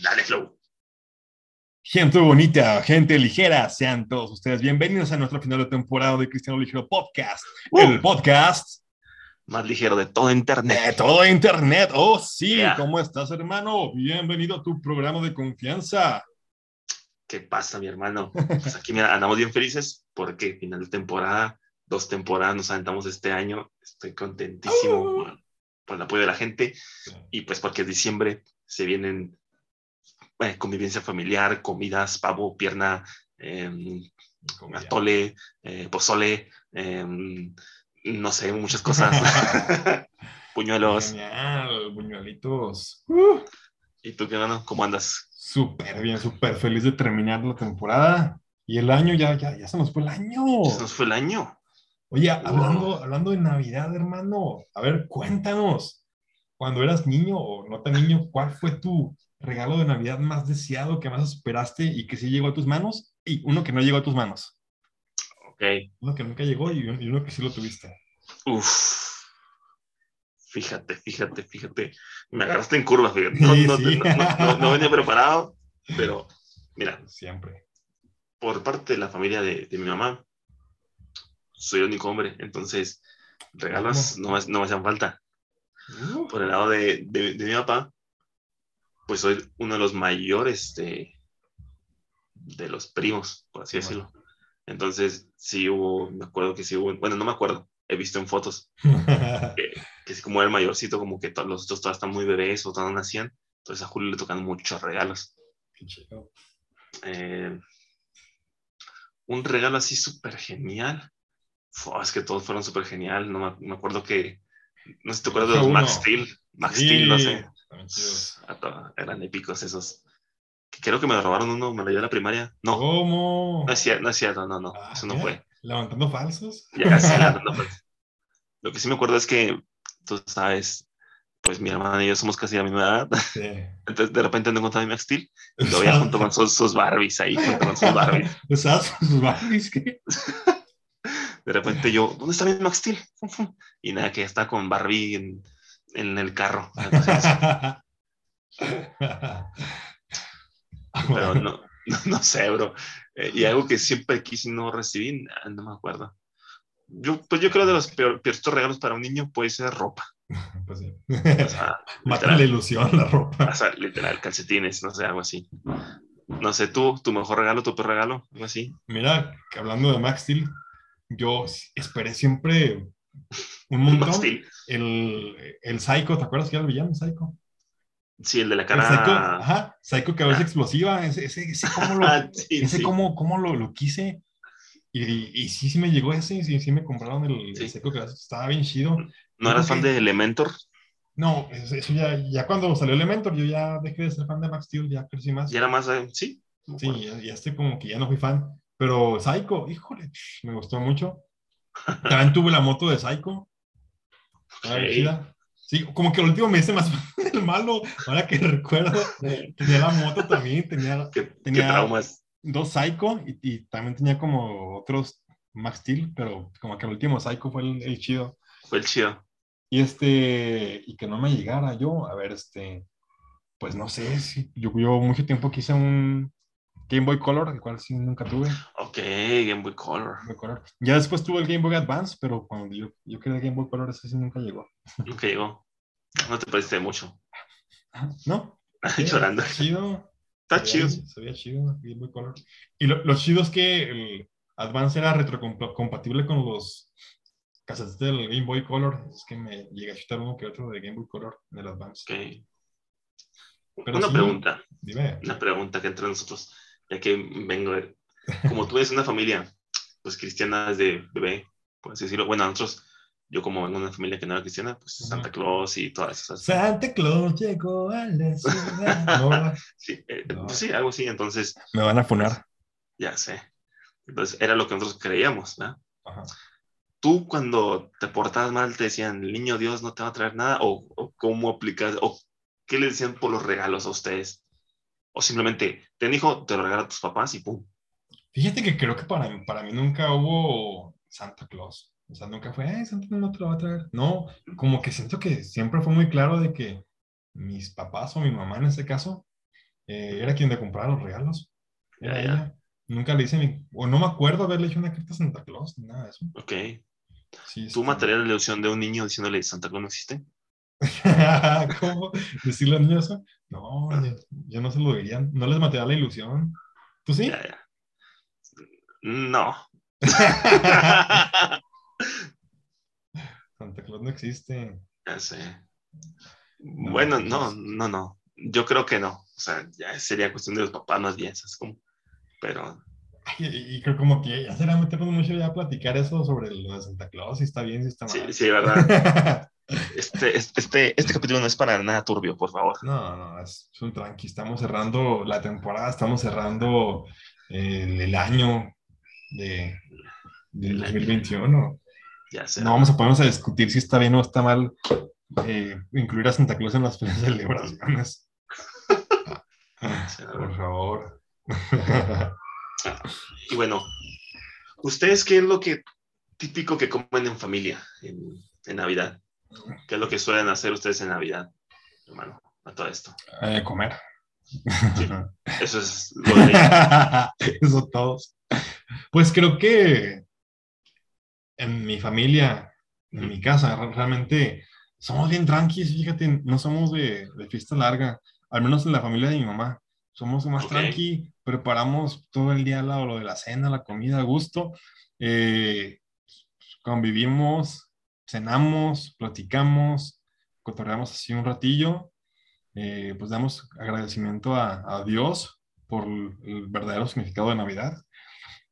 Dale, Flow. Gente bonita, gente ligera, sean todos ustedes bienvenidos a nuestro final de temporada de Cristiano Ligero Podcast. Uh. El podcast Más ligero de todo de internet. todo Internet. Oh, sí, Yeah. ¿cómo estás, hermano? Bienvenido a tu programa de confianza. ¿Qué pasa, mi hermano? Pues aquí mira, andamos bien felices porque final de temporada, dos temporadas nos aventamos este año. Estoy contentísimo Uh. por, por el apoyo de la gente y pues porque es diciembre, se vienen eh, convivencia familiar, comidas, pavo, pierna, em, atole, eh, pozole, em, no sé, muchas cosas. Puñuelos. Genial, buñuelitos. Uh, ¿Y tú qué, hermano? ¿Cómo andas? súper bien, súper feliz de terminar la temporada. Y el año ya, ya, ya se nos fue el año. Se nos fue el año. Oye, hablando, hablando de Navidad, hermano, a ver, cuéntanos, cuando eras niño o no tan niño, ¿cuál fue tu regalo de Navidad más deseado, que más esperaste y que sí llegó a tus manos? Y uno que no llegó a tus manos. Ok. Uno que nunca llegó y un- y uno que sí lo tuviste. Uf. Fíjate, fíjate, fíjate. Me agarraste en curva, fíjate. No, sí. no- no- no- no venía preparado, pero mira, Siempre. por parte de la familia de, de mi mamá, soy el único hombre, entonces regalos no, me- no me hacían falta. Uh, Por el lado de, de- de mi papá, pues soy uno de los mayores de, de los primos, por así Bueno. decirlo. Entonces, sí hubo, me acuerdo que sí hubo, bueno, no me acuerdo, he visto en fotos que, que sí, como era el mayorcito, como que todos los otros todavía están muy bebés o todavía nacían. Entonces a Julio le tocan muchos regalos. Eh, un regalo así súper genial. Es que todos fueron súper genial. No me, me acuerdo que. No sé si te acuerdas de los. Max Steel. Max Sí, Steel, no sé. También chidos. A to- Eran épicos esos. Creo que me lo robaron uno, me lo llevé a la primaria. No, ¿Cómo? no es cierto, no es cierto, no, no. Ah, eso no fue. ¿Levantando falsos? Ya, sí. Lo que sí me acuerdo es que, tú sabes, pues mi hermana y yo somos casi de la misma edad. Sí. Entonces de repente no encontraba mi Max Steel y lo veía junto con sus, sus Barbies ahí, junto con sus Barbies. ¿Usabas sus Barbies? ¿Qué? De repente yo, ¿dónde está mi Max Steel? Y nada, que está con Barbie en, en el carro. Pero no, no, no sé, bro. Eh, y algo que siempre quise y no recibí, nah, no me acuerdo. Yo, pues yo creo de los peor, peorcitos regalos para un niño puede ser ropa. Pues sí. O sea, Mata la ilusión, la ropa. o sea, literal, calcetines, no sé, algo así. No sé, tú, tu mejor regalo, tu peor regalo, algo así. Mira, que hablando de Max Steel, yo esperé siempre un montón el, el Psycho, ¿te acuerdas que era el villano Psycho? Sí, el de la El Psycho, cara. ajá, Psycho que Ah. explosiva, ese, ese, ese cómo lo, Ah, sí, ese sí. cómo, cómo lo, lo quise. Y, y sí, sí me llegó ese, sí, sí me compraron el, el Sí. Psycho que estaba bien chido. ¿No eras fan de Elementor? No, eso, ya, ya cuando salió Elementor, yo ya dejé de ser fan de Max Steel, ya crecí más. Y era más, eh, sí. Sí, ya, ya estoy como que ya no fui fan. Pero Psycho, híjole, me gustó mucho. También tuve la moto de Psycho. Chida. Sí, como que el último me hice más del malo. Ahora que recuerdo, tenía la moto también, tenía ¿Qué, Tenía- qué traumas? dos Psycho y, y también tenía como otros Max Steel, pero como que el último Psycho fue el, el chido. Fue el chido. Y este, y que no me llegara yo, a ver, este, pues no sé, si yo, yo mucho tiempo quise un Game Boy Color, el cual sí nunca tuve. Ok, Game Boy Color. Game Boy Color. Ya después tuve el Game Boy Advance, pero cuando yo, yo quería el Game Boy Color, ese sí nunca llegó. Nunca llegó. No te pareciste mucho. ¿No? Llorando. Chido. Está chido. Se veía chido, Game Boy Color. Y lo, lo chido es que el Advance era retrocompatible con los cassettes del Game Boy Color. Es que me llega a chutar uno que otro de Game Boy Color en el Advance. Ok. Pero una sí. pregunta, Dime. una pregunta que entre nosotros, ya que vengo de... Como tú eres una familia, pues cristiana desde bebé, por así decirlo. Bueno, nosotros, yo como vengo de una familia que no era cristiana, pues. Santa Claus y todas esas... Santa Claus llegó a la ciudad. Sí, eh, No. pues sí, algo así. Entonces, Me van a funar. ya sé. Entonces, era lo que nosotros creíamos, ¿verdad? Ajá. tú cuando te portabas mal te decían, el niño Dios no te va a traer nada, o, o cómo aplicas, o qué le decían por los regalos a ustedes, o simplemente, te dijo, te lo regala a tus papás y pum. Fíjate que creo que para, para mí nunca hubo Santa Claus. O sea, nunca fue, ay, Santa no te lo va a traer. No, como que siento que siempre fue muy claro de que mis papás o mi mamá en este caso eh, era quien le compraba los regalos. Era ya. ella. Nunca le hice ni, o no me acuerdo haberle hecho una carta a Santa Claus, ni nada de eso. Ok. Sí, ¿Tú este- matarías la ilusión de un niño diciéndole Santa Claus no existe? ¿Cómo? ¿Decirle a los niños eso? No, yo no se lo diría. No les mataría la ilusión. ¿Tú sí? Ya, ya. No. Santa Claus no existe. Ya sé. Bueno, no, no, no. Yo creo que no. O sea, ya sería cuestión de los papás más bien, ¿sabes cómo? Pero Y, y creo como que ya será meternos mucho ya a platicar eso sobre lo de Santa Claus, si está bien, si está sí, mal. sí, ¿verdad? Este, este, este capítulo no es para nada turbio, por favor. No, no, es, es un tranqui. Estamos cerrando la temporada, estamos cerrando el, el año de, del El año. 2021. Ya sé. No vamos a ponernos a discutir si está bien o está mal eh, incluir a Santa Claus en las celebraciones. Por favor. Y bueno, ¿ustedes qué es lo que típico que comen en familia en, en Navidad? ¿Qué es lo que suelen hacer ustedes en Navidad, hermano? A todo esto. Eh, comer. Eso es lo de. Eso todos. Pues creo que en mi familia, en mi casa, re- realmente somos bien tranquilos, fíjate, no somos de, de fiesta larga, al menos en la familia de mi mamá. Somos más Ok. tranqui, preparamos todo el día lo, lo de la cena, la comida a gusto, eh, convivimos, cenamos, platicamos, cotorreamos así un ratillo, eh, pues damos agradecimiento a, a Dios por el, el verdadero significado de Navidad.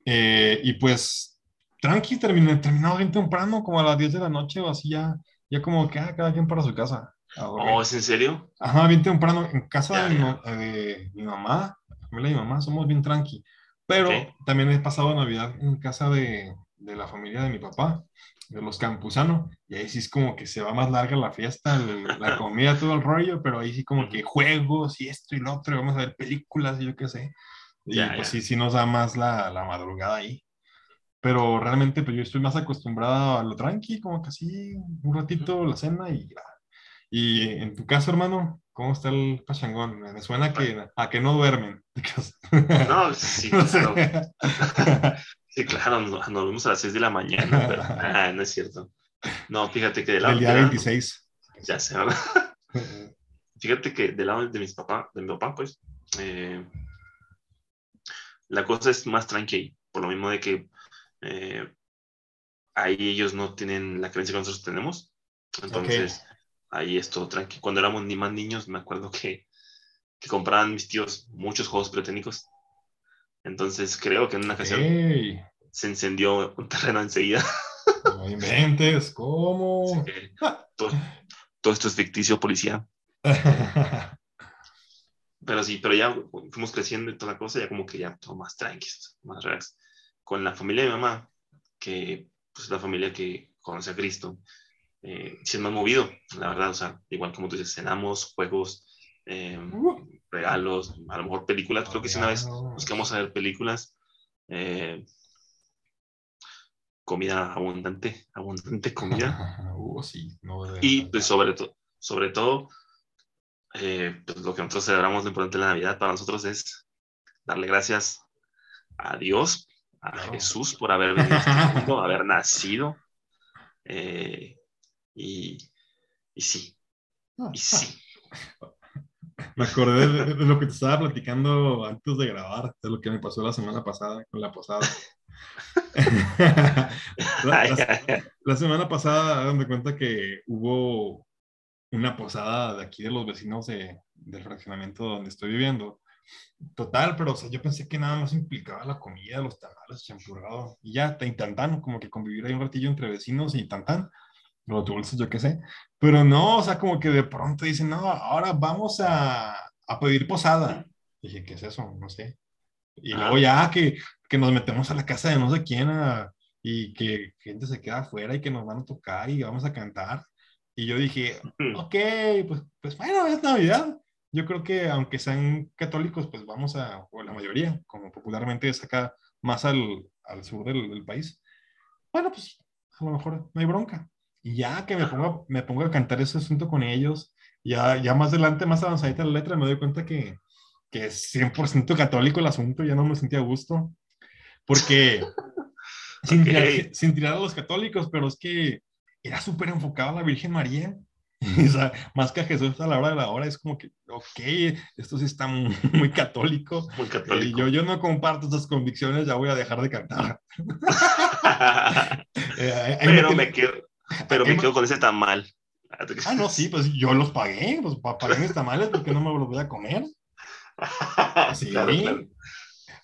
Eh, y pues, tranqui, terminé, terminado bien temprano, como a las 10 de la noche o así ya, ya como que ah, cada quien para su casa. Oh, ¿es en serio? Ajá, bien temprano. En casa Ya, de, mi, ya. ma- de mi mamá, la familia de mi mamá, somos bien tranqui. Pero Ok. también he pasado Navidad en casa de, de la familia de mi papá, de los Campuzano, y ahí sí es como que se va más larga la fiesta, el- la comida, todo el rollo, pero ahí sí como que juegos y esto y lo otro, y vamos a ver películas y yo qué sé. Y Ya, pues ya. sí, sí nos da más la, la madrugada ahí. Pero realmente pues yo estoy más acostumbrado a lo tranqui, como que así, un ratito la cena y ya. Y en tu caso, hermano, ¿cómo está el pachangón? Me suena que, a que no duermen. No, sí, No sé. claro. Sí, claro, nos, nos vemos a las 6 de la mañana, pero ah, no es cierto. No, fíjate que del lado, El día del lado- 26. ya sé, ¿verdad? Fíjate que del lado de mis papás, de mi papá, pues, eh, la cosa es más tranquila, por lo mismo de que eh, ahí ellos no tienen la creencia que nosotros tenemos. Entonces, ahí es todo tranquilo. Cuando éramos ni más niños, me acuerdo que, que compraban mis tíos muchos juegos pirotécnicos. Entonces, creo que en una ocasión Ey, se encendió un terreno enseguida. no inventes, ¿cómo? Que todo, todo esto es ficticio, policía. Pero sí, pero ya fuimos creciendo y toda la cosa, ya como que ya todo más tranquilo, más relax. Con la familia de mi mamá, que pues la familia que conoce a Cristo, eh, sí es más movido, la verdad, o sea, igual como tú dices, cenamos, juegos, eh, Uh. Regalos, a lo mejor películas, creo que sí una vez buscamos a ver películas, eh, comida abundante, abundante comida. Uh, sí, no debe Y pues sobre, todo sobre todo, eh, pues, lo que nosotros celebramos lo importante de la Navidad para nosotros es darle gracias a Dios, a. Jesús por haber venido a este mundo, haber nacido. eh, y, y sí, y sí. Me acordé de, de lo que te estaba platicando antes de grabar, de lo que me pasó la semana pasada con la posada. la, la- la semana pasada, hagan de cuenta que hubo una posada de aquí de los vecinos de, del fraccionamiento donde estoy viviendo. Total, pero o sea, yo pensé que nada más implicaba la comida, los tamales, champurrado, y ya, y tantán, como que convivir ahí un ratillo entre vecinos y tantán, los dulces, yo qué sé. Pero no, o sea, como que de pronto dicen, no, ahora vamos a, a pedir posada. Dije, ¿qué es eso? No sé. Y Ah. luego ya que, que nos metemos a la casa de no sé quién a- y que gente se queda afuera y que nos van a tocar y vamos a cantar. Y yo dije, ok, pues, pues bueno, es Navidad. Yo creo que aunque sean católicos, pues vamos a, o la mayoría, como popularmente es acá más al, al sur del, del país. Bueno, pues a lo mejor no hay bronca. Y ya que me pongo, me pongo a cantar ese asunto con ellos, ya, ya más adelante, más avanzadita la letra, me doy cuenta que, que es 100% católico el asunto, ya no me sentía a gusto. Porque, sin, tirar, sin tirar a los católicos, pero es que era súper enfocado a la Virgen María. O sea, más que a Jesús a la hora de la hora, es como que, ok, esto sí está muy, muy católico. Muy Eh, católico. yo, yo no comparto esas convicciones, ya voy a dejar de cantar. Eh, pero tiene- me quedo, pero me quedo con ese tamal. Ah, no, sí, pues yo los pagué, pues pa- pagué mis tamales porque no me los voy a comer. Sí. Claro, claro.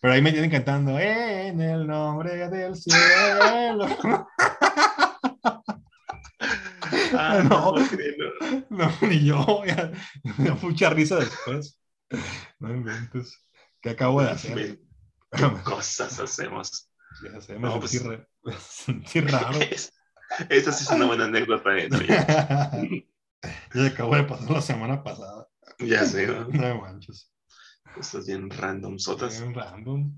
Pero ahí me tienen cantando, en el nombre del cielo. Ah, No. no. No, ni yo, ya, me da mucha risa después. No inventes. ¿Qué acabo de hacer? ¿Qué cosas hacemos? Ya sé, me No, sentí, pues- re- me sentí raro. Es- esa sí es una buena anécdota. ¿eh? Ya acabo de pasar la semana pasada. Ya sé, ¿no? No manches. Estás bien random, sotas. Bien random.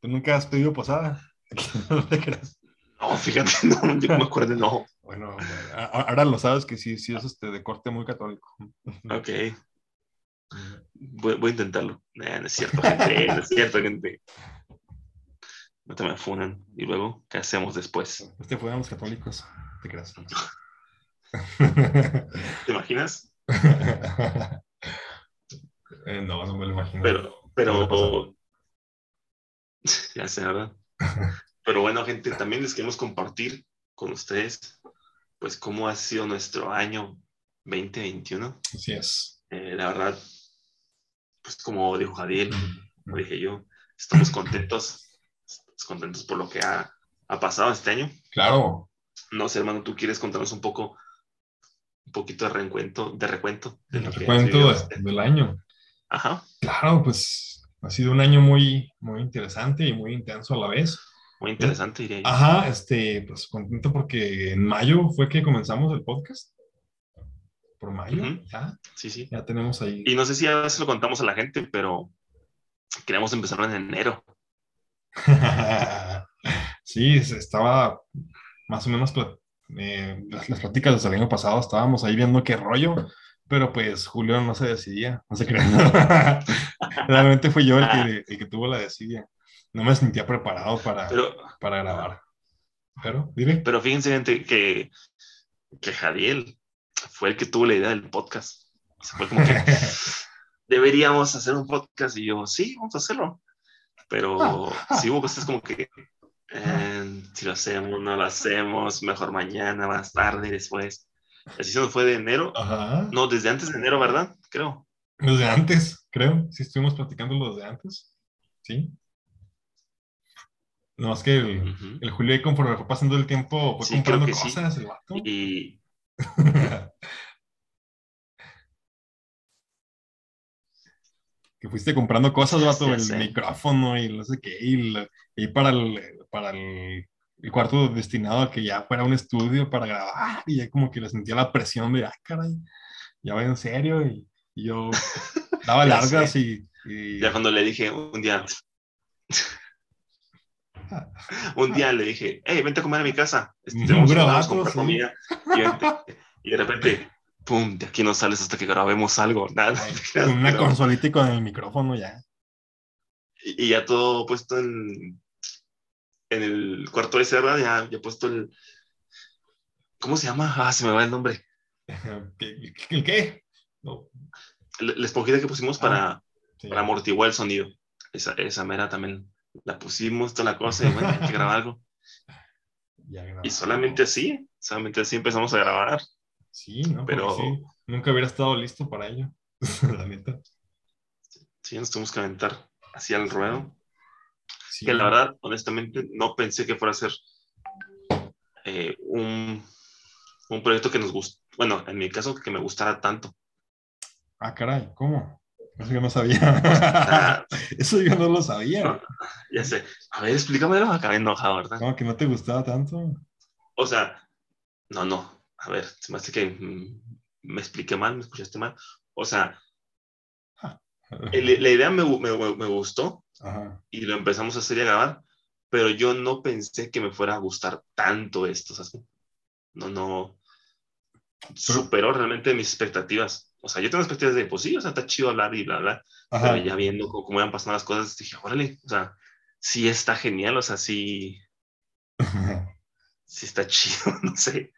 ¿Tú nunca has pedido posada? No te creas. No, fíjate, no, yo me acuerdo, no. Bueno, ahora lo sabes que sí, sí es este, de corte muy católico. Ok, voy, voy a intentarlo. Nah, no es cierto, gente, no es cierto, gente. No te me funan. Y luego, ¿qué hacemos después? Fue a los católicos. ¿Te creas? ¿Te imaginas? Eh, no, no me lo imagino. Pero, pero, ya sé, ¿verdad? Pero bueno, gente, también les queremos compartir con ustedes, pues, cómo ha sido nuestro año 2021. Así es. Eh, la verdad, pues, como dijo Jadiel, como dije yo, estamos contentos, contentos por lo que ha, ha pasado este año. Claro. No sé, hermano, ¿tú quieres contarnos un poco, un poquito de recuento, de recuento? de El recuento de- este- del año. Ajá, Claro, pues ha sido un año muy, muy interesante y muy intenso a la vez. muy interesante, diría yo. Ajá, este, pues contento porque en mayo fue que comenzamos el podcast. Por mayo, ya, Sí, sí. ya tenemos ahí. Y no sé si a veces lo contamos a la gente, pero queremos empezar en enero. sí, estaba más o menos eh, las, las pláticas desde el año pasado, estábamos ahí viendo qué rollo, pero pues Julio no se decidía, no se crea. Realmente fui yo el que, el que tuvo la desidia. No me sentía preparado para, Pero, para grabar. Pero, dime. pero fíjense, gente, que, que Jadiel fue el que tuvo la idea del podcast. O sea, fue como que deberíamos hacer un podcast y yo, sí, vamos a hacerlo. Pero sí hubo cosas como que, eh, si lo hacemos, no lo hacemos, mejor mañana, más tarde, después. Así se nos fue de enero. Ajá. No, desde antes de enero, ¿verdad? Creo. Desde antes, creo. Sí, estuvimos platicando lo de antes. Sí. No, es que el, Ujú. el Julio, conforme fue pasando el tiempo, fue Sí, comprando que sí. cosas, el vato. Y que fuiste comprando cosas, vato, el sé. micrófono y no sé qué, y, la- y para el, para el, el cuarto destinado a que ya fuera un estudio para grabar, y ya como que le sentía la presión de, ah, caray, ya va en serio, y, y yo daba largas y, y- ya cuando le dije un día, un día le dije, hey, vente a comer a mi casa. Este, tenemos comprar comida. Y de repente, pum, de aquí no sales hasta que grabemos algo. Nada. con una Pero- consolita y con el micrófono ya. y, y ya todo puesto en, en el cuarto de cerra, ya, ya puesto el. ¿Cómo se llama? Ah, se me va el nombre. ¿El qué? No, La, la esponjita que pusimos para, sí. para amortiguar el sonido. Esa, esa mera también la pusimos, toda la cosa, y bueno, hay que grabar algo. Ya Y solamente así, solamente así empezamos a grabar. Sí, ¿no? pero- Porque sí, nunca hubiera estado listo para ello, la neta. Sí, nos tuvimos que aventar así al ruedo. Sí. Que la verdad, honestamente, no pensé que fuera a ser eh, un, un proyecto que nos guste. Bueno, en mi caso, que me gustara tanto. Ah, caray, ¿cómo? Eso yo no sabía. Ah, Eso yo no lo sabía. ya sé. A ver, explícamelo. Acabé enojado, ¿verdad? ¿Cómo que no te gustaba tanto? O sea, no, no. A ver, se me hace que mm, me expliqué mal, me escuchaste mal. O sea, el- la idea me, me- me gustó Ajá. y lo empezamos a hacer y a grabar, pero yo no pensé que me fuera a gustar tanto esto. ¿sabes? No, no. Superó realmente mis expectativas. o sea, yo tengo expectativas de, pues sí, o sea, está chido hablar y bla, bla, pero ya viendo cómo, cómo iban pasando las cosas, dije, órale, o sea, sí está genial, o sea, sí, sí está chido, no sé.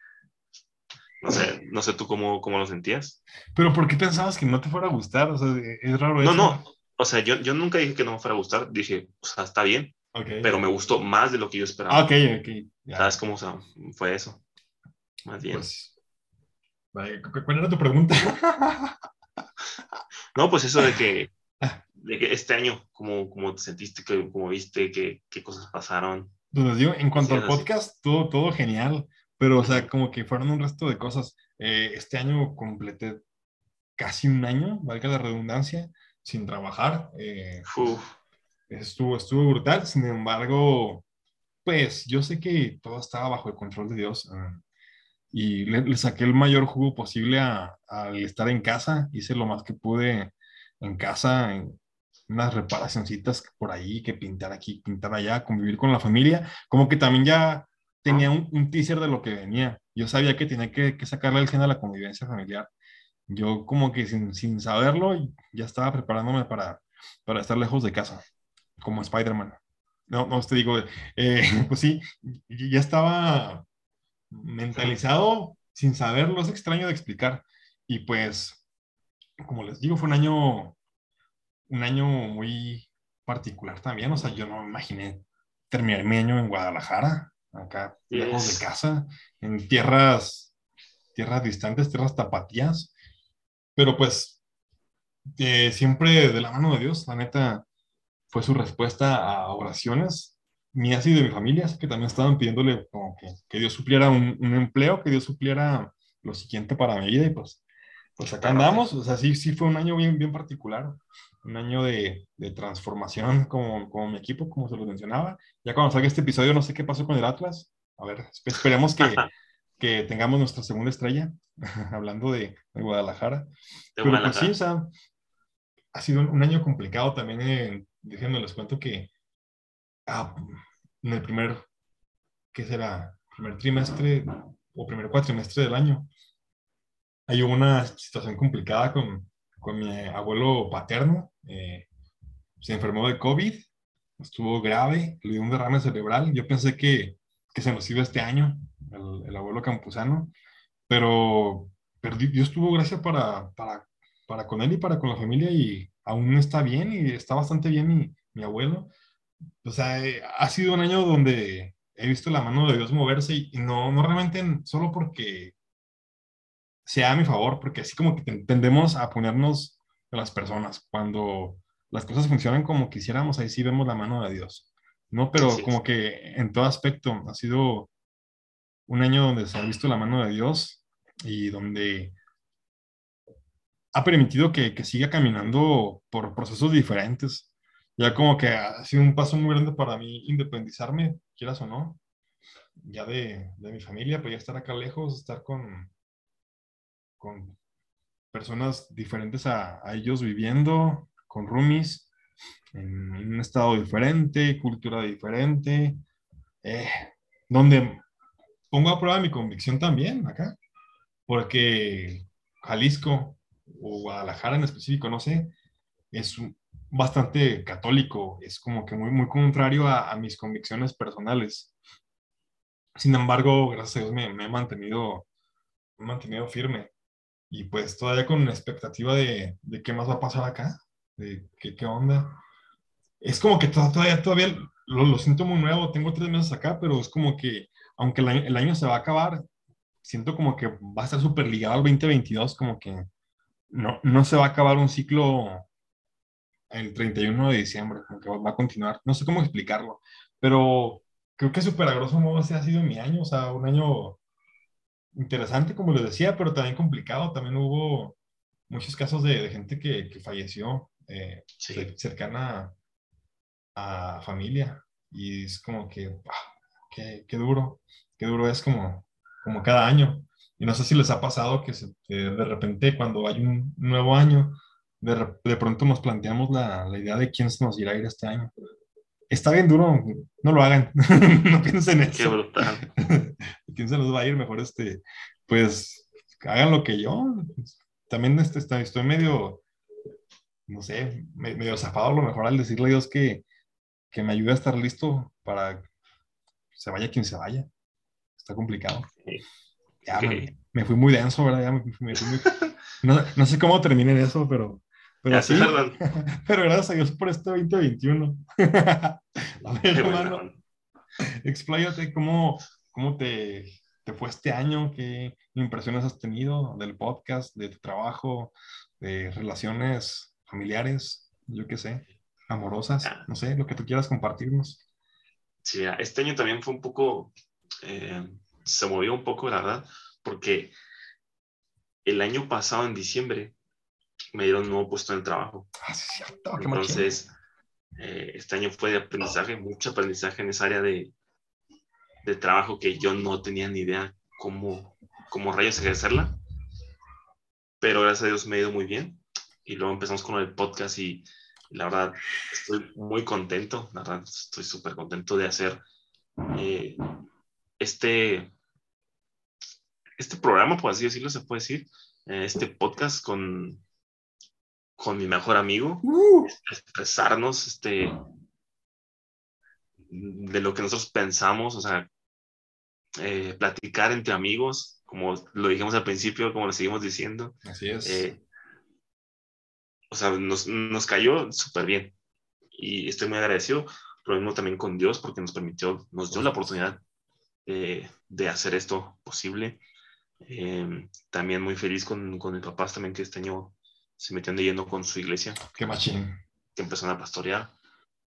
No sé, no sé tú cómo, cómo lo sentías. Pero ¿por qué pensabas que no te fuera a gustar? O sea, es raro No, no, o sea, yo, yo nunca dije que no me fuera a gustar, dije, o sea, está bien, pero me gustó más de lo que yo esperaba. Ah, ok, ok. ¿Sabes cómo fue eso? Más bien. Pues, ¿Cuál era tu pregunta? no, pues eso de que, de que este año, ¿cómo, cómo te sentiste? ¿Cómo viste? ¿Qué, qué cosas pasaron? Pues digo, en cuanto al podcast, todo, todo genial, pero o sea, como que fueron un resto de cosas. Eh, este año completé casi un año, valga la redundancia, sin trabajar. Eh, estuvo, estuvo brutal, sin embargo, pues yo sé que todo estaba bajo el control de Dios. Ah, y le, saqué el mayor jugo posible al estar en casa. Hice lo más que pude en casa, en unas reparacioncitas por ahí, que pintar aquí, pintar allá, convivir con la familia. Como que también ya tenía un, teaser de lo que venía. Yo sabía que tenía que, sacarle el gen a la convivencia familiar. Yo como que sin, sin saberlo ya estaba preparándome para, para estar lejos de casa, como Spider-Man. No, no, te digo, eh, pues sí, ya estaba mentalizado sin saberlo, es extraño de explicar. Y pues, como les digo, fue un año, un año muy particular también. O sea, yo no me imaginé terminar mi año en Guadalajara, acá lejos de casa, en tierras, tierras distantes, tierras tapatías. Pero pues, eh, siempre de la mano de Dios, la neta, fue su respuesta a oraciones mías y de mi familia, que también estaban pidiéndole como que, que Dios supliera un, un, empleo, que Dios supliera lo siguiente para mi vida y pues, pues acá andamos, o sea, sí, sí fue un año bien, bien particular, un año de, de transformación como, como mi equipo, como se lo mencionaba. Ya cuando salga este episodio no sé qué pasó con el Atlas, a ver, esperemos que, que tengamos nuestra segunda estrella, hablando de, de Guadalajara. Pero pues sí, o sea, ha sido un año complicado también, eh, déjenme les cuento que ah, en el primer, ¿qué será? Primer trimestre o primer cuatrimestre del año. Hay una situación complicada con, con mi abuelo paterno. Eh, se enfermó de COVID, estuvo grave, le dio un derrame cerebral. Yo pensé que, que se nos iba este año, el, el abuelo campusano, pero, pero Dios tuvo gracia para, para, para con él y para con la familia y aún está bien y está bastante bien mi, mi abuelo o sea, eh, ha sido un año donde he visto la mano de Dios moverse y, no, no realmente solo porque sea a mi favor, porque así como que tendemos a ponernos a las personas. Cuando las cosas funcionan como quisiéramos, ahí sí vemos la mano de Dios. ¿no? Pero como que en todo aspecto ha sido un año donde se ha visto la mano de Dios y donde ha permitido que, que siga caminando por procesos diferentes ya como que ha sido un paso muy grande para mí independizarme, quieras o no, ya de, de mi familia, pues ya estar acá lejos, estar con, con personas diferentes a, ellos viviendo, con roomies, en, un estado diferente, cultura diferente, eh, donde pongo a prueba mi convicción también acá, porque Jalisco o Guadalajara en específico, no sé, es bastante católico, es como que muy, muy contrario a, mis convicciones personales. Sin embargo, gracias a Dios me, he mantenido, me he mantenido firme y pues todavía con la expectativa de, de, qué más va a pasar acá, de qué, qué onda. Es como que todavía, todavía lo, lo, siento muy nuevo, tengo tres meses acá, pero es como que aunque el año, el año se va a acabar, siento como que va a estar súper ligado al 2022, como que no, no se va a acabar un ciclo el 31 de diciembre, como que va a continuar. No sé cómo explicarlo, pero creo que súper a grosso modo ese ha sido mi año, o sea, un año interesante, como les decía, pero también complicado. También hubo muchos casos de, gente que, que falleció eh, cercana a, familia y es como que, qué, qué, duro, qué duro es como, como cada año. Y no sé si les ha pasado que, que de repente cuando hay un nuevo año, de, pronto nos planteamos la, la, idea de quién se nos irá a ir este año. Está bien duro, no lo hagan, no piensen en eso. Qué brutal. ¿Quién se nos va a ir? Mejor este, pues hagan lo que yo. también este, estoy, medio, no sé, medio zafado a lo mejor al decirle a Dios que, que me ayude a estar listo para se vaya quien se vaya. Está complicado. Ya, me, fui muy denso, ¿verdad? Ya me, fui muy... no, no, sé cómo terminé eso, pero... Pero sí, pero gracias a Dios por este 2021. a ver, hermano, expláyate cómo, cómo te, te fue este año, qué impresiones has tenido del podcast, de tu trabajo, de relaciones familiares, yo qué sé amorosas, no sé, lo que tú quieras compartirnos. Sí, este año también fue un poco, eh, se movió un poco, la verdad, porque el año pasado, en diciembre, me dieron un nuevo puesto en el trabajo. Ah, sí, cierto. Entonces, eh, este año fue de aprendizaje, mucho aprendizaje en esa área de, de trabajo que yo no tenía ni idea cómo, cómo rayos ejercerla. Pero gracias a Dios me ha ido muy bien. Y luego empezamos con el podcast y la verdad, estoy muy contento, la verdad, estoy súper contento de hacer eh, este, este programa, por así decirlo, se puede decir, eh, este podcast con, con mi mejor amigo, uh. expresarnos este, de lo que nosotros pensamos, o sea, eh, platicar entre amigos, como lo dijimos al principio, como lo seguimos diciendo. Así es o sea, nos, nos cayó súper bien. Y estoy muy agradecido, lo mismo también con Dios, porque nos permitió, nos dio la oportunidad de hacer esto posible. Em, también muy feliz con, con mis papás también que este año se metieron de lleno con su iglesia. Qué machín. Que empezaron a pastorear.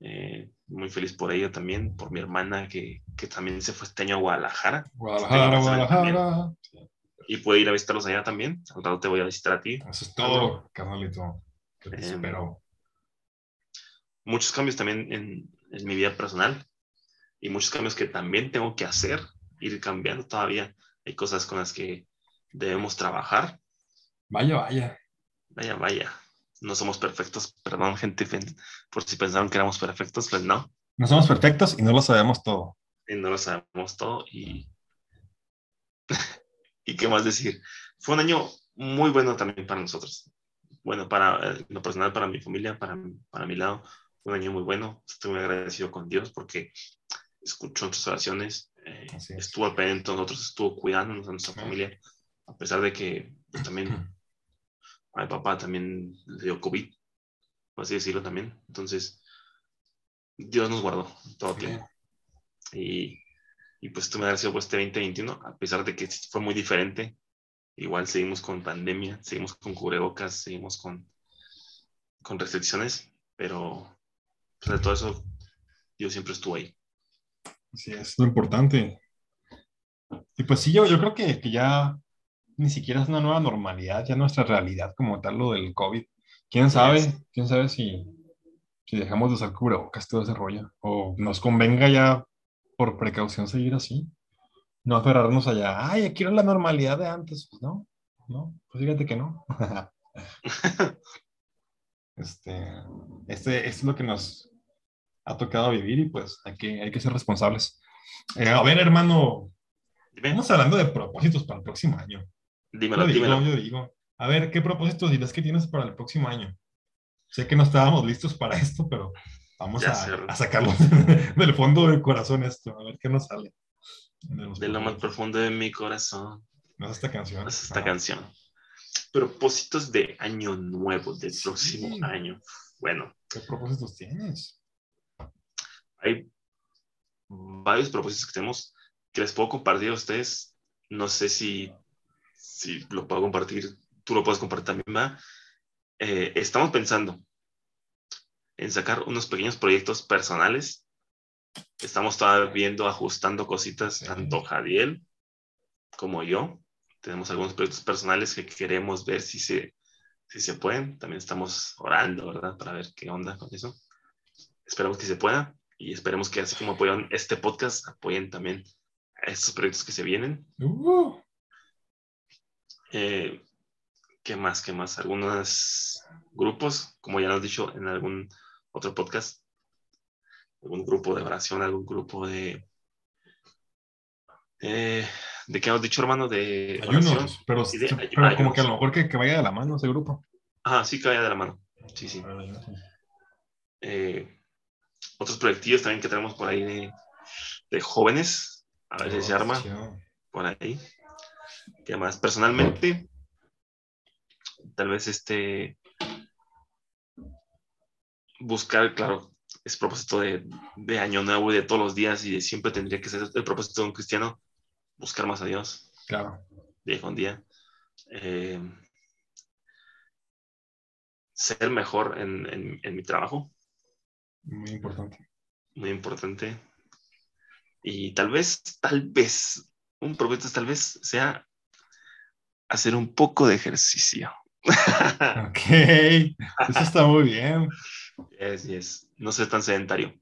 Eh, muy feliz por ella también, por mi hermana que, que, también se fue este año a Guadalajara. Guadalajara, Guadalajara. Y puede ir a visitarlos allá también. Al rato te voy a visitar a ti. Eso es todo, carnalito. Em, muchos cambios también en, en, mi vida personal y muchos cambios que también tengo que hacer, ir cambiando todavía. Hay cosas con las que debemos trabajar. Vaya, vaya. Vaya, vaya. No somos perfectos, perdón, gente, por si pensaron que éramos perfectos, pues no. No somos perfectos y no lo sabemos todo. Y no lo sabemos todo y... ¿Y qué más decir? Fue un año muy bueno también para nosotros bueno, para eh, lo personal, para mi familia, para, para mi lado, un año muy bueno. Estoy muy agradecido con Dios porque escuchó nuestras oraciones, eh, estuvo al pendiente nosotros, estuvo cuidándonos a nuestra familia, a pesar de que pues, también a mi papá también le dio COVID, por así decirlo también. Entonces, Dios nos guardó todo el tiempo. Y, y pues estoy muy agradecido por este 2021, a pesar de que fue muy diferente Igual seguimos con pandemia, seguimos con cubrebocas, seguimos con, con restricciones, pero pues, de todo eso yo siempre estuve ahí. Así es, lo importante. Y pues sí, yo, yo creo que, que ya ni siquiera es una nueva normalidad, ya nuestra realidad como tal, lo del COVID. ¿Quién sabe? ¿Quién sabe si, si dejamos de usar cubrebocas, todo ese rollo? O nos convenga ya por precaución seguir así no aferrarnos allá, ay, quiero la normalidad de antes, pues no, no, pues fíjate que no. este, este, es lo que nos ha tocado vivir y pues hay que, hay que ser responsables. Eh, a ver, hermano, estamos hablando de propósitos para el próximo año. Dímelo, yo dímelo. Yo digo, a ver, ¿qué propósitos dirás que tienes para el próximo año? Sé que no estábamos listos para esto, pero vamos a, a, sacarlo del fondo del corazón esto, a ver qué nos sale. De, lo más profundo de mi corazón. No es esta canción. es esta canción. Propósitos de año nuevo, del próximo año. Bueno. ¿Qué propósitos tienes? Hay varios propósitos que tenemos que les puedo compartir a ustedes. No sé si, si lo puedo compartir, tú lo puedes compartir también, ¿va? Eh, estamos pensando en sacar unos pequeños proyectos personales Estamos todavía viendo, ajustando cositas, tanto Jadiel como yo. Tenemos algunos proyectos personales que queremos ver si se, si se pueden. También estamos orando, ¿verdad? Para ver qué onda con eso. Esperamos que se pueda y esperemos que así como apoyan este podcast, apoyen también a estos proyectos que se vienen. Uh. Eh, ¿Qué más? ¿Qué más? Algunos grupos, como ya lo he dicho en algún otro podcast, algún grupo de oración, algún grupo de, ¿De qué has dicho, hermano? De ayunos, pero, pero como que a lo mejor que, que, vaya de la mano ese grupo. Ajá, sí que vaya de la mano. Sí, sí. Eh, otros proyectillos también que tenemos por ahí de, de jóvenes. A ver si se arma por ahí. Que más personalmente, tal vez este buscar, claro, es propósito de, de, año nuevo y de todos los días y de siempre tendría que ser el propósito de un cristiano, buscar más a Dios. Claro. Día con día. Eh, ser mejor en, en, en, mi trabajo. Muy importante. Muy importante. Y tal vez, tal vez, un propósito tal vez sea hacer un poco de ejercicio. Ok, eso está muy bien. Yes, yes. No ser tan sedentario.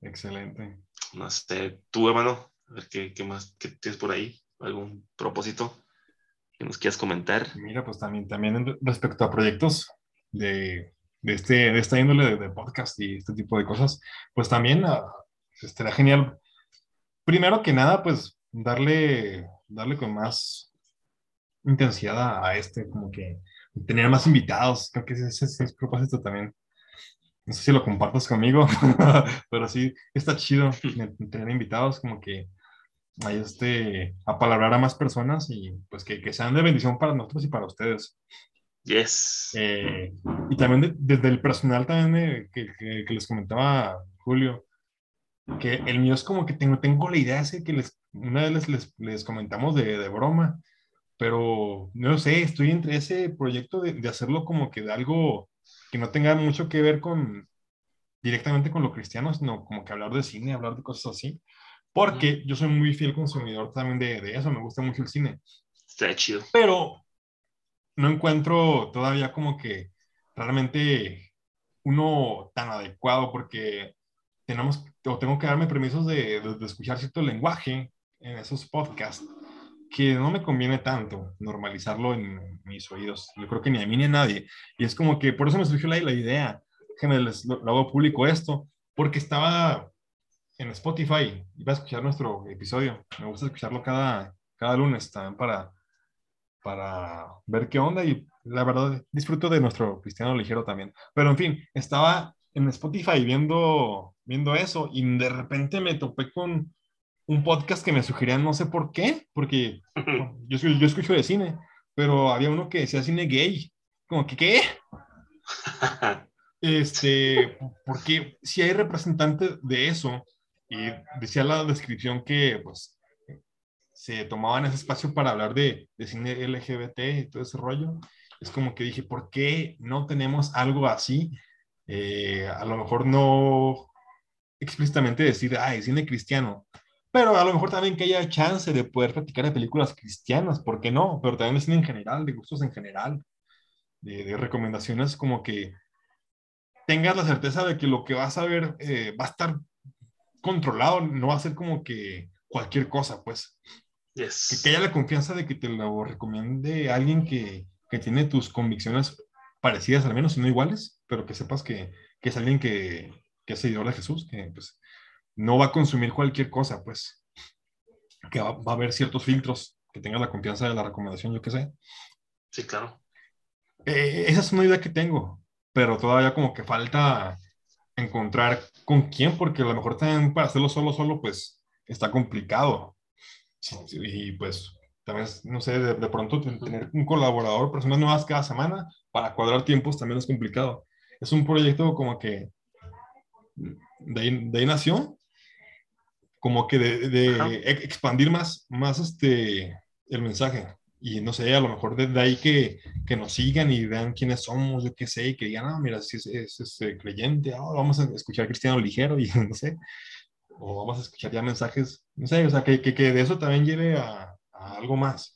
Excelente. No sé, tú, hermano, a ver qué, qué más qué tienes por ahí, algún propósito que nos quieras comentar. Mira, pues también, también respecto a proyectos de, de, este, de esta índole de, podcast y este tipo de cosas, pues también uh, estaría genial. Primero que nada, pues darle, darle con más intensidad a, este, como que tener más invitados, creo que ese, ese, ese es propósito también. No sé si lo compartas conmigo, pero sí, está chido tener invitados, como que hay este, apalabrar a más personas y pues que, que, sean de bendición para nosotros y para ustedes. Yes. Eh, y también desde el personal también que, que, que, les comentaba Julio, que el mío es como que tengo, tengo la idea ese que les, una vez les, les, les comentamos de, de, broma, pero no sé, estoy entre ese proyecto de, de, hacerlo como que de algo que no tenga mucho que ver con directamente con lo cristiano, sino como que hablar de cine, hablar de cosas así, porque yo soy muy fiel consumidor también de, de eso, me gusta mucho el cine. Está chido. Pero no encuentro todavía como que realmente uno tan adecuado porque tenemos o tengo que darme permisos de, de, de, escuchar cierto lenguaje en esos podcasts que no me conviene tanto normalizarlo en mis oídos. Yo creo que ni a mí ni a nadie. Y es como que por eso me surgió la, idea. Que me les, lo, lo, hago público esto, porque estaba en Spotify, iba a escuchar nuestro episodio. Me gusta escucharlo cada, cada lunes también para, para ver qué onda y la verdad disfruto de nuestro cristiano ligero también. Pero en fin, estaba en Spotify viendo, viendo eso y de repente me topé con un podcast que me sugerían, no sé por qué, porque yo, yo escucho de cine, pero había uno que decía cine gay. Como que, ¿qué? Este, porque si hay representantes de eso, y decía la descripción que, pues, se tomaban ese espacio para hablar de, de cine LGBT y todo ese rollo, es como que dije, ¿por qué no tenemos algo así? Eh, a lo mejor no explícitamente decir, ay, cine cristiano, pero a lo mejor también que haya chance de poder practicar de películas cristianas, ¿por qué no? Pero también de cine en general, de gustos en general, de, de recomendaciones como que tengas la certeza de que lo que vas a ver eh, va a estar controlado, no va a ser como que cualquier cosa, pues. Yes. Que, que, haya la confianza de que te lo recomiende alguien que, que, tiene tus convicciones parecidas, al menos, si no iguales, pero que sepas que, que es alguien que, que, es seguidor de Jesús, que pues no va a consumir cualquier cosa, pues. Que va, va a haber ciertos filtros, que tenga la confianza de la recomendación, yo qué sé. Sí, claro. Eh, esa es una idea que tengo, pero todavía como que falta encontrar con quién, porque a lo mejor también para hacerlo solo, solo, pues está complicado. Y pues también, no sé, de, de, pronto tener un colaborador, personas nuevas cada semana, para cuadrar tiempos también es complicado. Es un proyecto como que de ahí, de ahí nació, como que de, de expandir más, más este, el mensaje y no sé, a lo mejor desde ahí que, que, nos sigan y vean quiénes somos, yo qué sé, y que digan, ah, mira, si es, es, es eh, creyente, oh, vamos a escuchar Cristiano Ligero y no sé, o vamos a escuchar ya mensajes, no sé, o sea, que, que, que de eso también lleve a, a algo más.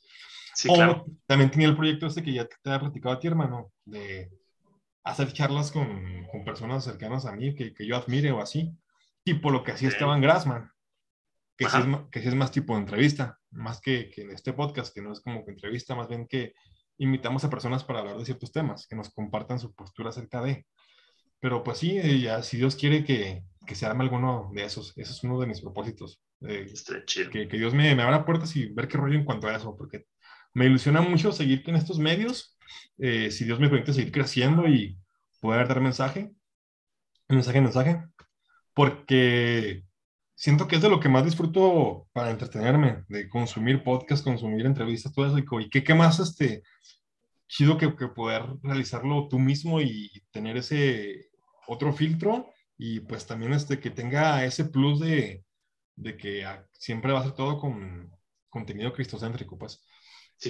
Sí, o claro. también tenía el proyecto este que ya te había platicado a ti, hermano, de hacer charlas con, con personas cercanas a mí que, que, yo admire o así, tipo lo que hacía sí. Esteban Grassman, que sí, es, que sí es más tipo de entrevista más que, que, en este podcast, que no es como que entrevista, más bien que invitamos a personas para hablar de ciertos temas, que nos compartan su postura acerca de. Pero pues sí, ya, si Dios quiere que, que se arme alguno de esos. Ese es uno de mis propósitos. Eh, chido. Que, que, Dios me, me, abra puertas y ver qué rollo en cuanto a eso, porque me ilusiona mucho seguir en estos medios, eh, si Dios me permite seguir creciendo y poder dar mensaje, mensaje, mensaje, porque siento que es de lo que más disfruto para entretenerme, de consumir podcast, consumir entrevistas, todo eso, y, qué, qué más este, chido que, que poder realizarlo tú mismo y tener ese otro filtro y pues también este, que tenga ese plus de, de que siempre va a ser todo con contenido cristocéntrico, pues.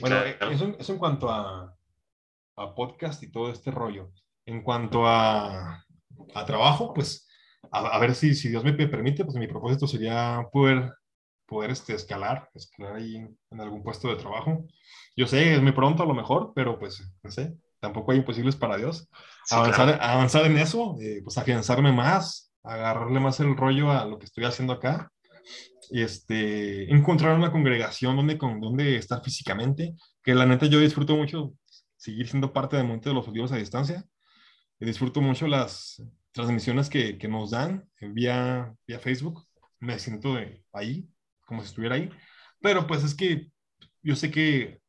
bueno, eso, eso, en cuanto a, a, podcast y todo este rollo. En cuanto a, a trabajo, pues a, ver si, si Dios me permite, pues mi propósito sería poder, poder este, escalar, escalar ahí en, algún puesto de trabajo. Yo sé, es muy pronto a lo mejor, pero pues, no sé, tampoco hay imposibles para Dios. avanzar, avanzar en eso, eh, pues afianzarme más, agarrarle más el rollo a lo que estoy haciendo acá este, encontrar una congregación donde, con, donde estar físicamente, que la neta yo disfruto mucho seguir siendo parte del Monte de los Olivos a distancia. Disfruto mucho las transmisiones que, que nos dan vía, vía Facebook. Me siento ahí, como si estuviera ahí. Pero pues es que yo sé que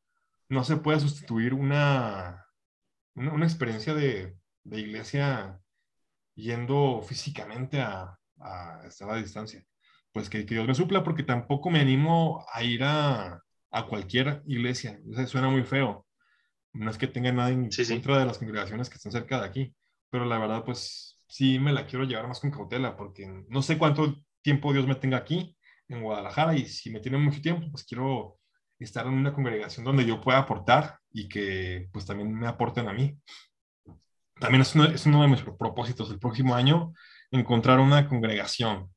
no se puede sustituir una, una, una experiencia de, de, iglesia yendo físicamente a, a estar a distancia pues que, que, Dios me supla, porque tampoco me animo a ir a, a cualquier iglesia. Eso suena muy feo. No es que tenga nada en contra de las congregaciones que están cerca de aquí, pero la verdad, pues sí me la quiero llevar más con cautela, porque no sé cuánto tiempo Dios me tenga aquí en Guadalajara y si me tiene mucho tiempo, pues quiero estar en una congregación donde yo pueda aportar y que pues también me aporten a mí. También es uno, es uno de mis propósitos el próximo año, encontrar una congregación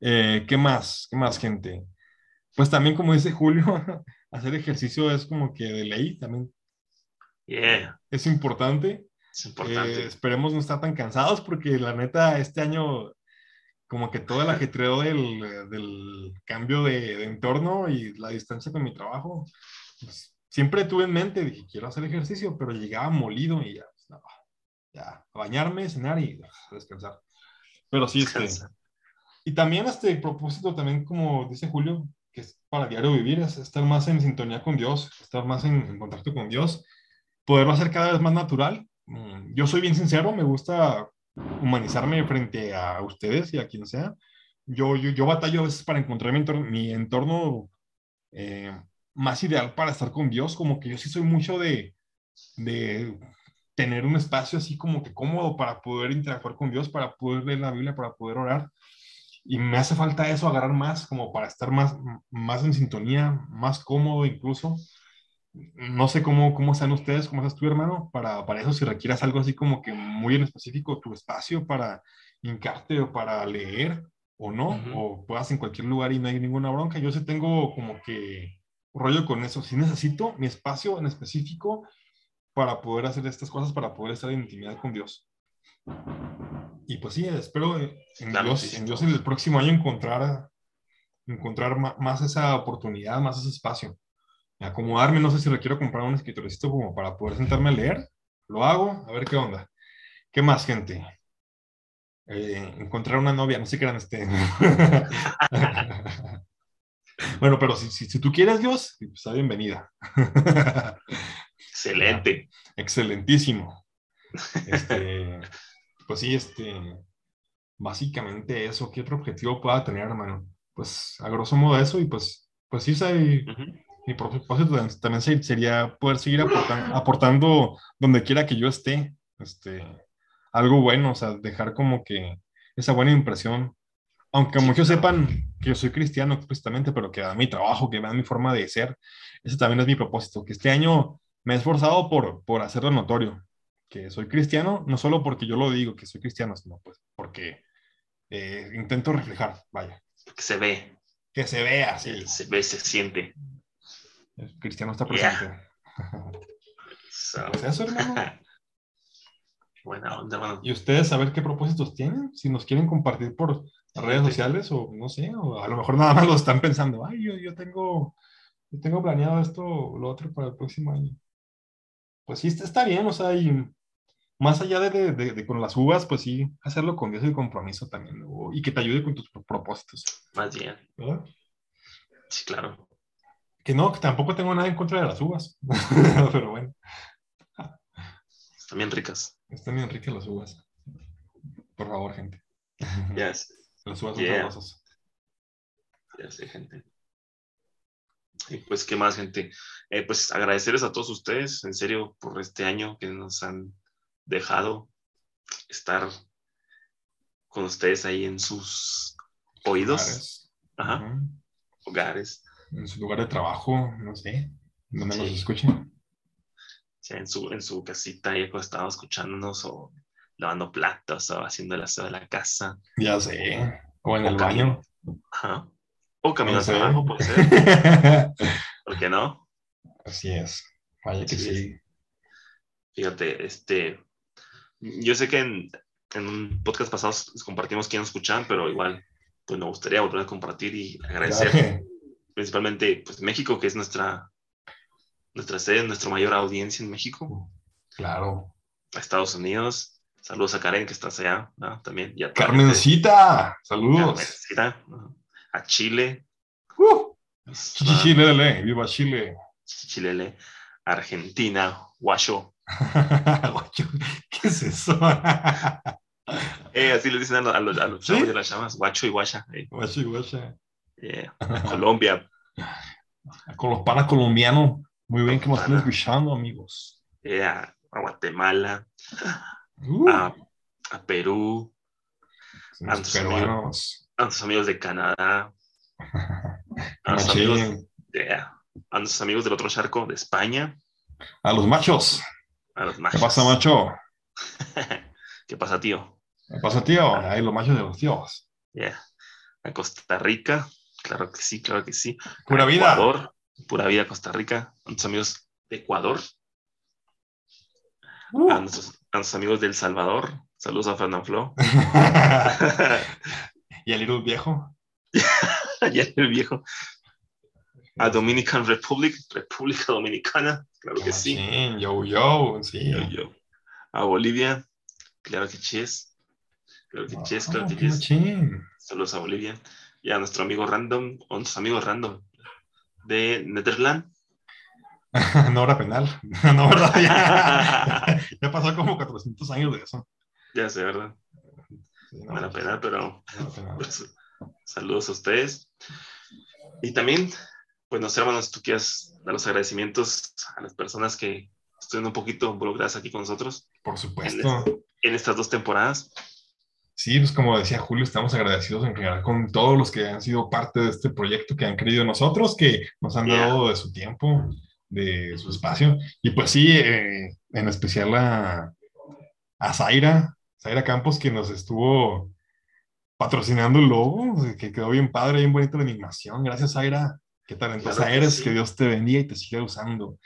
eh, ¿Qué más? ¿Qué más, gente? Pues también, como dice Julio, hacer ejercicio es como que de ley también. Yeah. Es importante. Es importante. Eh, esperemos no estar tan cansados porque la neta, este año, como que todo el ajetreo del, del cambio de, de, entorno y la distancia con mi trabajo, pues, siempre tuve en mente, dije, quiero hacer ejercicio, pero llegaba molido y ya, pues, no, ya, a bañarme, cenar y a descansar. Pero sí, este, y también este propósito, también como dice Julio, que es para diario vivir, es estar más en sintonía con Dios, estar más en, contacto con Dios, poderlo hacer cada vez más natural. Mm, yo soy bien sincero, me gusta humanizarme frente a ustedes y a quien sea. Yo, yo, yo batallo a veces para encontrar mi entorno, eh, más ideal para estar con Dios, como que yo sí soy mucho de, de tener un espacio así como que cómodo para poder interactuar con Dios, para poder leer la Biblia, para poder orar y me hace falta eso, agarrar más, como para estar más, más en sintonía, más cómodo incluso. No sé cómo, cómo están ustedes, cómo estás tú, hermano, para, para eso, si requieras algo así como que muy en específico, tu espacio para hincarte o para leer o no, o puedas en cualquier lugar y no hay ninguna bronca. Yo sí tengo como que rollo con eso. Si necesito mi espacio en específico para poder hacer estas cosas, para poder estar en intimidad con Dios. Y pues sí, espero en, Dios, en Dios en el próximo año encontrar, encontrar más esa oportunidad, más ese espacio. Acomodarme, no sé si requiero comprar un escritorcito como para poder sentarme a leer. Lo hago, a ver qué onda. ¿Qué más, gente? Eh, encontrar una novia, no sé qué eran este. bueno, pero si, si, tú quieres, Dios, pues está bienvenida. Excelente. Excelentísimo. Este, pues sí, este, básicamente eso, ¿qué otro objetivo pueda tener, hermano? Pues a grosso modo eso y pues, pues sí, soy, mi propósito también sería poder seguir aportando, donde quiera que yo esté, este, algo bueno, o sea, dejar como que esa buena impresión, aunque muchos sepan que yo soy cristiano explícitamente, pero que a mi trabajo, que vean mi forma de ser, ese también es mi propósito, que este año me he esforzado por, por hacerlo notorio, que soy cristiano, no solo porque yo lo digo que soy cristiano, sino pues porque eh, intento reflejar, vaya. Que se ve. Que se vea, sí. Se ve, se siente. El cristiano está presente. eso, hermano? Buena onda, ¿Y ustedes saber qué propósitos tienen? Si nos quieren compartir por redes sociales o no sé, o a lo mejor nada más lo están pensando, ay, yo, yo tengo, yo tengo planeado esto o lo otro para el próximo año. Pues sí, está bien, o sea, y más allá de, de, de, con las uvas, pues sí, hacerlo con Dios y compromiso también, ¿no? y que te ayude con tus propósitos. Más bien. ¿verdad? Sí, claro. Que no, que tampoco tengo nada en contra de las uvas, pero bueno, Están bien ricas. están bien ricas las uvas. Por favor, gente. Yes. Las uvas son Yeah. Ya sé, gente. Y pues, ¿qué más, gente? Eh, pues agradecerles a todos ustedes, en serio, por este año que nos han dejado estar con ustedes ahí en sus oídos, Lugares. ajá, hogares, En su lugar de trabajo, no sé, donde nos Sí. escuchen. o sea, en su, en su casita ahí acostado escuchándonos o lavando platos o haciendo el aseo de la casa, Ya sé. O en O el baño. ajá, o al sé. trabajo, puede ser, ¿por qué no? Así es. Vaya que sí. Fíjate, este, yo sé que en, en un podcast pasado compartimos quién nos escuchaban, pero igual, pues me gustaría volver a compartir y agradecer Claro. Principalmente, pues México, que es nuestra, nuestra sede, nuestra mayor audiencia en México, Claro. a Estados Unidos. Saludos a Karen, que estás allá, ¿no? También. Y a gente- Carmencita, saludos. Carmencita, ¿no? A Chile, Uh. Chile, viva Chile. Chilele, Argentina, Guacho. ¿Qué es eso? Eh, así le dicen a los, a los, ¿Sí? chavos y a las chamas, Guacho y Guacha. eh. Guacho, guacho. Yeah. A Colombia, Con los panas colombianos. Muy bien que nos Pana. escuchando, amigos. yeah, a Guatemala, Uh, a, a Perú, los los peruanos. a nuestros amigos de Canadá, a nuestros amigos, yeah, a nuestros amigos del otro charco de España, A los machos. a los ¿Qué machos. pasa, macho? ¿Qué pasa, tío? ¿Qué pasa, tío? Ahí los machos de los tíos. Yeah. A Costa Rica, claro que sí, claro que sí. Pura vida. Ecuador, pura vida, Costa Rica. A nuestros amigos de Ecuador, Uh. a nuestros, a nuestros amigos del Salvador. Saludos a Fernando Flo. y el Little viejo. Allá el viejo. A Dominican Republic, República Dominicana, claro que sí. Machín, Yo, yo, sí. Yo, yo. A Bolivia, claro que chis. Claro que claro Ah, que qué chis. machín. Saludos a Bolivia. Y a nuestro amigo random, o nuestros amigos random de Netherlands. no hora penal. no, ¿verdad? Ya, ya pasó como 400 años de eso. Ya sé, ¿verdad? Sí, No pero era penal. pues, saludos a ustedes. Y también, pues no sé, hermanos, tú quieras dar los agradecimientos a las personas que estuvieron un poquito involucradas aquí con nosotros Por supuesto. en estas dos temporadas. Sí, pues como decía Julio, estamos agradecidos en general con todos los que han sido parte de este proyecto, que han creído en nosotros, que nos han Yeah. dado de su tiempo, de su espacio. Y pues sí, eh, en especial a, a Zaira, Zaira Campos, que nos estuvo patrocinando el logo, que quedó bien padre, bien bonita la animación. Gracias, Zaira. Qué talentosa Claro que eres, sí. que Dios te bendiga y te siga usando.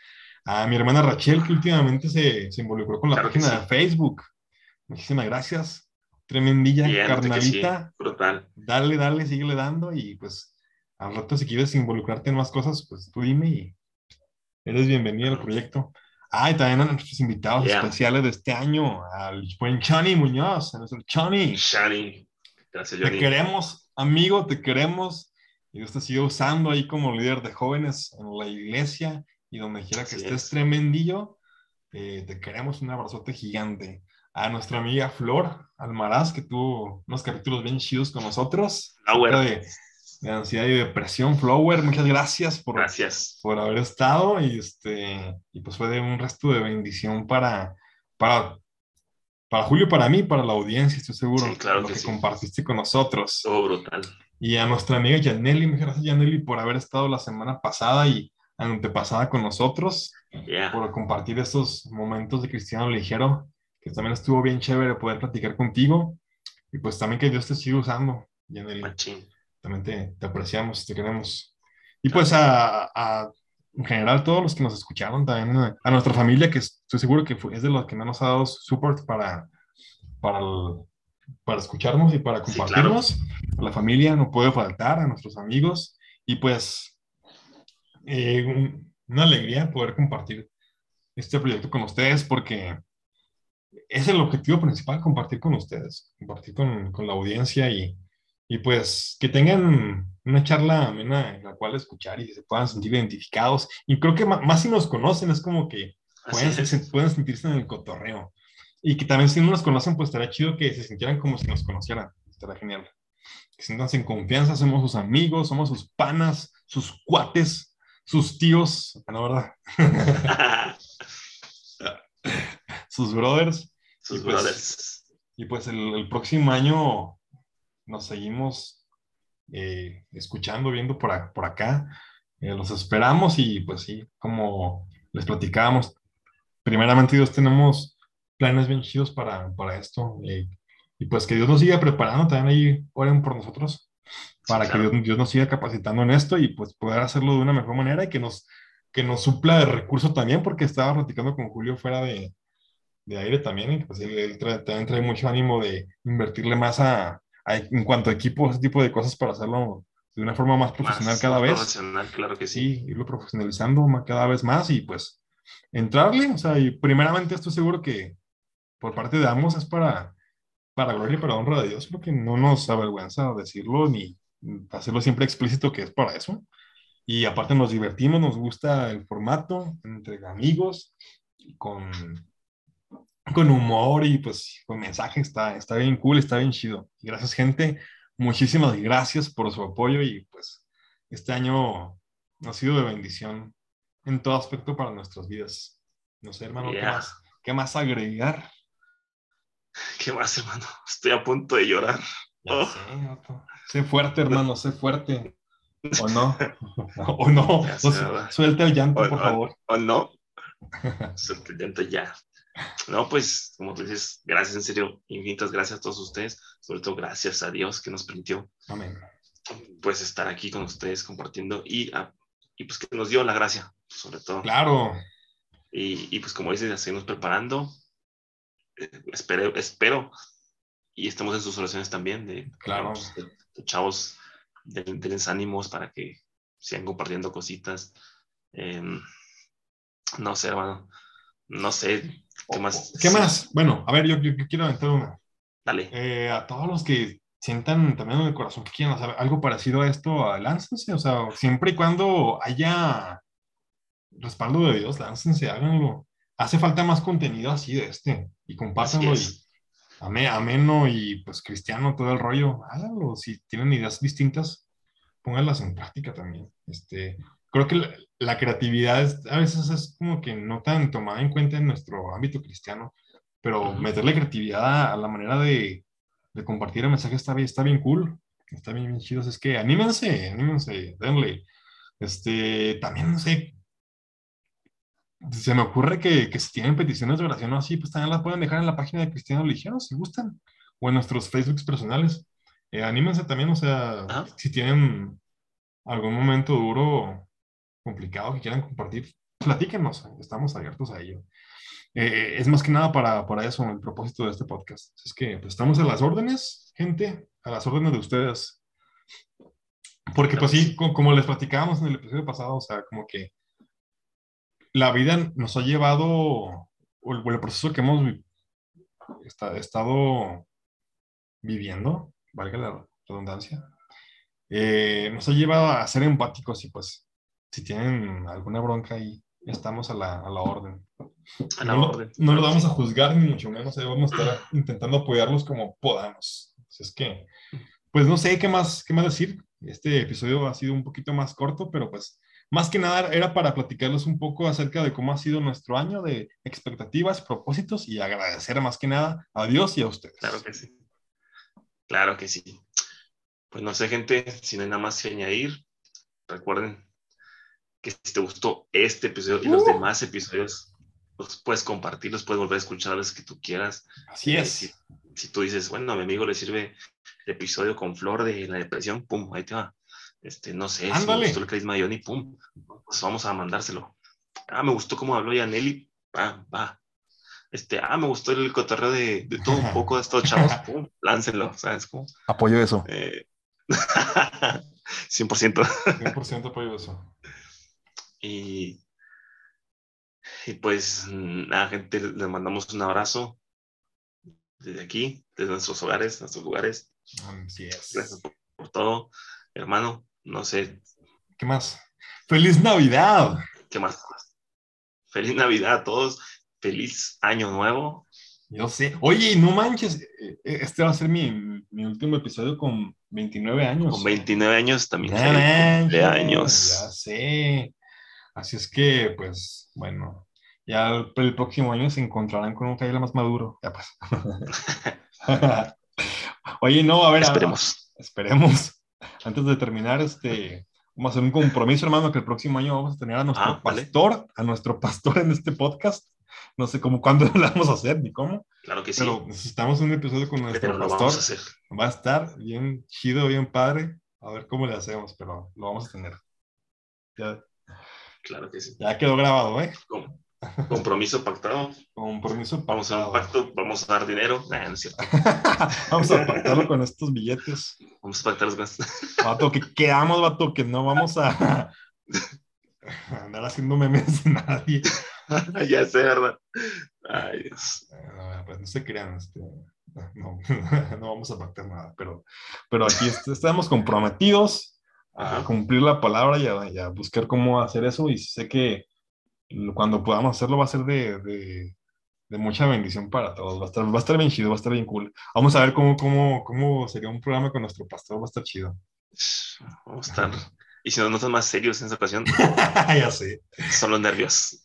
A mi hermana Rachel, que últimamente se, se involucró con la Claro página de. Facebook. Muchísimas gracias. Tremendilla, Bien, sí, carnalita. brutal. Dale, dale, síguele dando y pues al rato si quieres involucrarte en más cosas, pues tú dime y eres bienvenido al proyecto. Ah, y también a nuestros invitados Yeah. especiales de este año, al buen Chani Muñoz, a nuestro Chani. Shani. Gracias, Te Johnny. queremos, amigo, te queremos. Y Dios te sigue usando ahí como líder de jóvenes en la iglesia y donde quiera que Así estés es. tremendillo. eh, te queremos un abrazote gigante. A nuestra amiga Flor Almaraz, que tuvo unos capítulos bien chidos con nosotros. Flower. De, de ansiedad y depresión. Flower, muchas gracias por, Gracias. por haber estado y este y pues fue de un resto de bendición para para para Julio, para mí, para la audiencia, estoy seguro, Sí, claro lo que que sí. compartiste con nosotros. Todo brutal. Y a nuestra amiga Yaneli, muchas gracias Yaneli por haber estado la semana pasada y antepasada con nosotros, Yeah. por compartir estos momentos de Cristiano Ligero, que también estuvo bien chévere poder platicar contigo. Y pues también que Dios te siga usando, Yaneli también te, te apreciamos, te queremos. Y pues a, a- en general todos los que nos escucharon, también a, a nuestra familia, que estoy seguro que fue- es de los que más nos ha dado support para, para, el- para escucharnos y para Sí, compartirnos. A la familia no puede faltar, a nuestros amigos. Y pues eh, un- una alegría poder compartir este proyecto con ustedes porque es el objetivo principal, compartir con ustedes, compartir con, con la audiencia y, y, pues que tengan una charla amena en la cual escuchar y se puedan sentir identificados. Y creo que más, si nos conocen, es como que pueden, se, pueden sentirse en el cotorreo. Y que también si no nos conocen, pues estaría chido que se sintieran como si nos conocieran. Estaría genial. Que sientan en confianza, somos sus amigos, somos sus panas, sus cuates, sus tíos, la verdad. sus brothers. Sus y pues, brothers. Y pues el, próximo año nos seguimos eh, escuchando, viendo por, por acá. Eh, los esperamos y pues sí, como les platicábamos, primeramente Dios tenemos planes bien chidos para, para esto. Eh, y pues que Dios nos siga preparando, también ahí oren por nosotros, para que Dios, nos siga capacitando en esto y pues poder hacerlo de una mejor manera y que nos, que nos supla de recursos también, porque estaba platicando con Julio fuera de, de aire también, pues él, también trae mucho ánimo de invertirle más a, en cuanto a equipo, ese tipo de cosas para hacerlo de una forma más profesional cada vez. Profesional, claro que sí. Sí, irlo profesionalizando cada vez más y pues entrarle, o sea, y primeramente estoy seguro que por parte de ambos es para, para gloria y para honra de Dios, porque no nos avergüenza decirlo ni hacerlo siempre explícito que es para eso. Y aparte nos divertimos, nos gusta el formato entre amigos, con, con humor y pues con mensaje, está, está bien cool, está bien chido. Gracias gente, muchísimas gracias por su apoyo y pues este año ha sido de bendición en todo aspecto para nuestras vidas. No sé, hermano, ¿qué, más, ¿qué más agregar? ¿Qué más, hermano? Estoy a punto de llorar. Oh. Sé, fuerte, hermano, sé fuerte. ¿O no? ¿O no? suelta el llanto, por favor. ¿O no? Suelta el llanto ya. No, pues, como tú dices, gracias, en serio, infinitas gracias a todos ustedes, sobre todo gracias a Dios que nos permitió, Amén. pues, estar aquí con ustedes compartiendo y, y pues que nos dio la gracia, sobre todo. Claro. Y, y pues, como dices, ya seguimos preparando, espero, espero, y estamos en sus oraciones también, de, claro. de, chavos, denles ánimos para que sigan compartiendo cositas. Em, no sé, hermano, no sé, ¿qué más? ¿Qué más? Bueno, a ver, yo, yo, quiero aventar una. Dale. Eh, a todos los que sientan también en el corazón que quieran hacer algo parecido a esto, láncense, o sea, siempre y cuando haya respaldo de Dios, láncense, háganlo hace falta más contenido así de este y compártanlo y ameno y pues cristiano todo el rollo, háganlo, si tienen ideas distintas, pónganlas en práctica también. Este, creo que la, creatividad a veces es como que no tan tomada en cuenta en nuestro ámbito cristiano, pero meterle creatividad a, la manera de, de, compartir el mensaje está, está bien cool, está bien, bien chido, es que anímense, anímense, denle. Este, también, no sé, se me ocurre que, que, si tienen peticiones de oración o así, pues también las pueden dejar en la página de Cristiano Ligero si gustan, o en nuestros Facebooks personales. Eh, anímense también, o sea, si tienen algún momento duro, complicado que quieran compartir, platíquenos, estamos abiertos a ello. Eh, es más que nada para, para, eso el propósito de este podcast. Es que pues, estamos a las órdenes, gente, a las órdenes de ustedes. Porque pues sí, como les platicábamos en el episodio pasado, o sea, como que la vida nos ha llevado, o el, proceso que hemos estado viviendo, valga la redundancia, eh, nos ha llevado a ser empáticos y pues si tienen alguna bronca ahí, estamos a la, a la orden. no, no lo vamos a juzgar ni mucho menos, vamos a estar intentando apoyarlos como podamos. es que, pues no sé qué más, qué más decir. Este episodio ha sido un poquito más corto, pero pues más que nada era para platicarles un poco acerca de cómo ha sido nuestro año de expectativas, propósitos y agradecer más que nada a Dios y a ustedes. Claro que sí. Claro que sí. Pues no sé, gente, si no hay nada más que añadir, recuerden que si te gustó este episodio y los uh. demás episodios, los puedes compartir, los puedes volver a escuchar las que tú quieras. Así es. Si, tú dices, bueno, a mi amigo le sirve el episodio con Flor de la depresión, pum, ahí te va este, no sé, si me gustó el carisma de Johnny, pum, pues vamos a mandárselo. Ah, me gustó cómo habló Yaneli, va, va. Este, ah, me gustó el cotorreo de, de todo un poco de estos chavos, pum, láncenlo, ¿sabes cómo? Apoyo eso. Eh, 100%. 100% apoyo eso. Y, y pues, nada, gente, les mandamos un abrazo. desde aquí, desde nuestros hogares, nuestros lugares. Así es. Gracias por, por todo, hermano. No sé ¿Qué más? ¡Feliz Navidad! qué más. Feliz Navidad a todos. Feliz Año Nuevo. Yo sé. Oye, no manches, eh, eh, este va a ser mi, mi último episodio con 29 años. Con 29 años también. No cumpleaños. Ya sé. Así es que, pues, bueno, ya el, el próximo año se encontrarán con un Kyle más maduro. Ya pues. Oye, no, a ver. a- Esperemos. esperemos. Antes de terminar, este, vamos a hacer un compromiso, hermano, que el próximo año vamos a tener a nuestro Ah, vale. pastor, a nuestro pastor en este podcast. No sé cómo, cuándo lo vamos a hacer, ni cómo, Claro que sí. pero necesitamos un episodio con nuestro pero lo pastor. vamos a hacer. Va a estar bien chido, bien padre. A ver cómo le hacemos, pero lo vamos a tener. Ya, Claro que sí. ya quedó grabado, ¿eh? Com- compromiso pactado. Compromiso Vamos a un pactado. pacto. Vamos a dar dinero. Nah, no es cierto. vamos a pactarlo con estos billetes. Vamos a pactar los gastos. Vato, que quedamos, vato, que no vamos a andar haciendo memes de nadie. ya sé, ¿verdad? Ay, Dios. No, pues no se crean, este, no, no vamos a pactar nada, pero, pero aquí est- estamos comprometidos a Ajá. cumplir la palabra y a, y a buscar cómo hacer eso y sé que cuando podamos hacerlo va a ser de, de, de mucha bendición para todos, va a, estar, va a estar bien chido, va a estar bien cool. Vamos a ver cómo, cómo, cómo sería un programa con nuestro pastor, va a estar chido. Vamos a estar. Y si nos notas más serios en esta ocasión, ya sé, son los nervios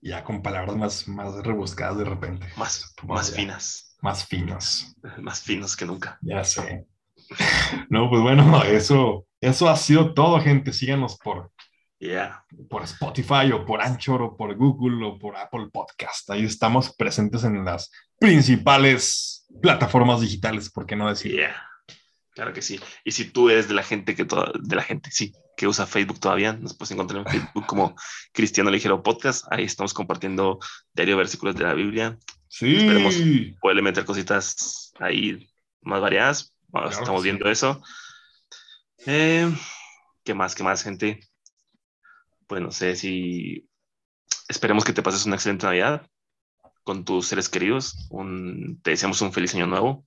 ya con palabras más, más rebuscadas de repente, más, más ya. finas, más finas. más finos que nunca. Ya sé. No, pues bueno, eso, eso ha sido todo, gente. Síganos por, Ya. por Spotify o por Anchor o por Google o por Apple Podcast. Ahí estamos presentes en las principales plataformas digitales, ¿por qué no decir? Yeah. Claro que sí. Y si tú eres de la gente que toda, de la gente, sí, que usa Facebook todavía, nos puedes encontrar en Facebook como Cristiano Ligero Podcast. Ahí estamos compartiendo diario versículos de la Biblia. Sí, Esperemos. Puede meter cositas ahí más variadas. Bueno, Claro estamos sí. viendo eso. Eh, ¿Qué más? ¿Qué más, gente? Pues no sé si esperemos que te pases una excelente Navidad con tus seres queridos. Un- te deseamos un feliz año nuevo.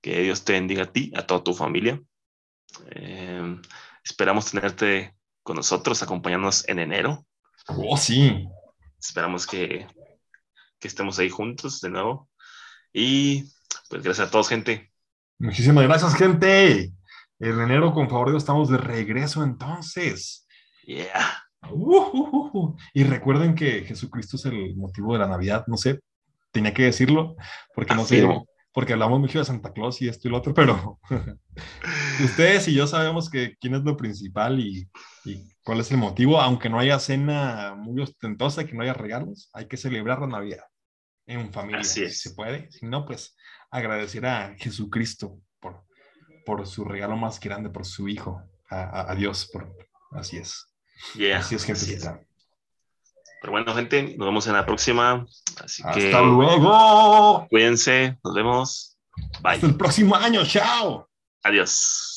Que Dios te bendiga a ti, a toda tu familia. Eh, esperamos tenerte con nosotros, acompañándonos en enero. oh, sí. Esperamos que, que estemos ahí juntos de nuevo. Y pues gracias a todos, gente. Muchísimas gracias, gente. En enero, con favor de Dios, estamos de regreso entonces. Yeah. Uh, uh, uh, uh. Y recuerden que Jesucristo es el motivo de la Navidad, no sé, tenía que decirlo, porque no sé, porque hablamos mucho de Santa Claus y esto y lo otro, pero ustedes y yo sabemos que quién es lo principal y, y cuál es el motivo, aunque no haya cena muy ostentosa, que no haya regalos, hay que celebrar la Navidad en familia, Así es. si se puede, si no, pues agradecer a Jesucristo por, su regalo más grande, por su Hijo, a, Dios, por, así es. Yeah. Así es, gentecita. Pero bueno, gente, nos vemos en la próxima. Así que Hasta luego. cuídense, nos vemos. Bye. Hasta el próximo año. Chao. Adiós.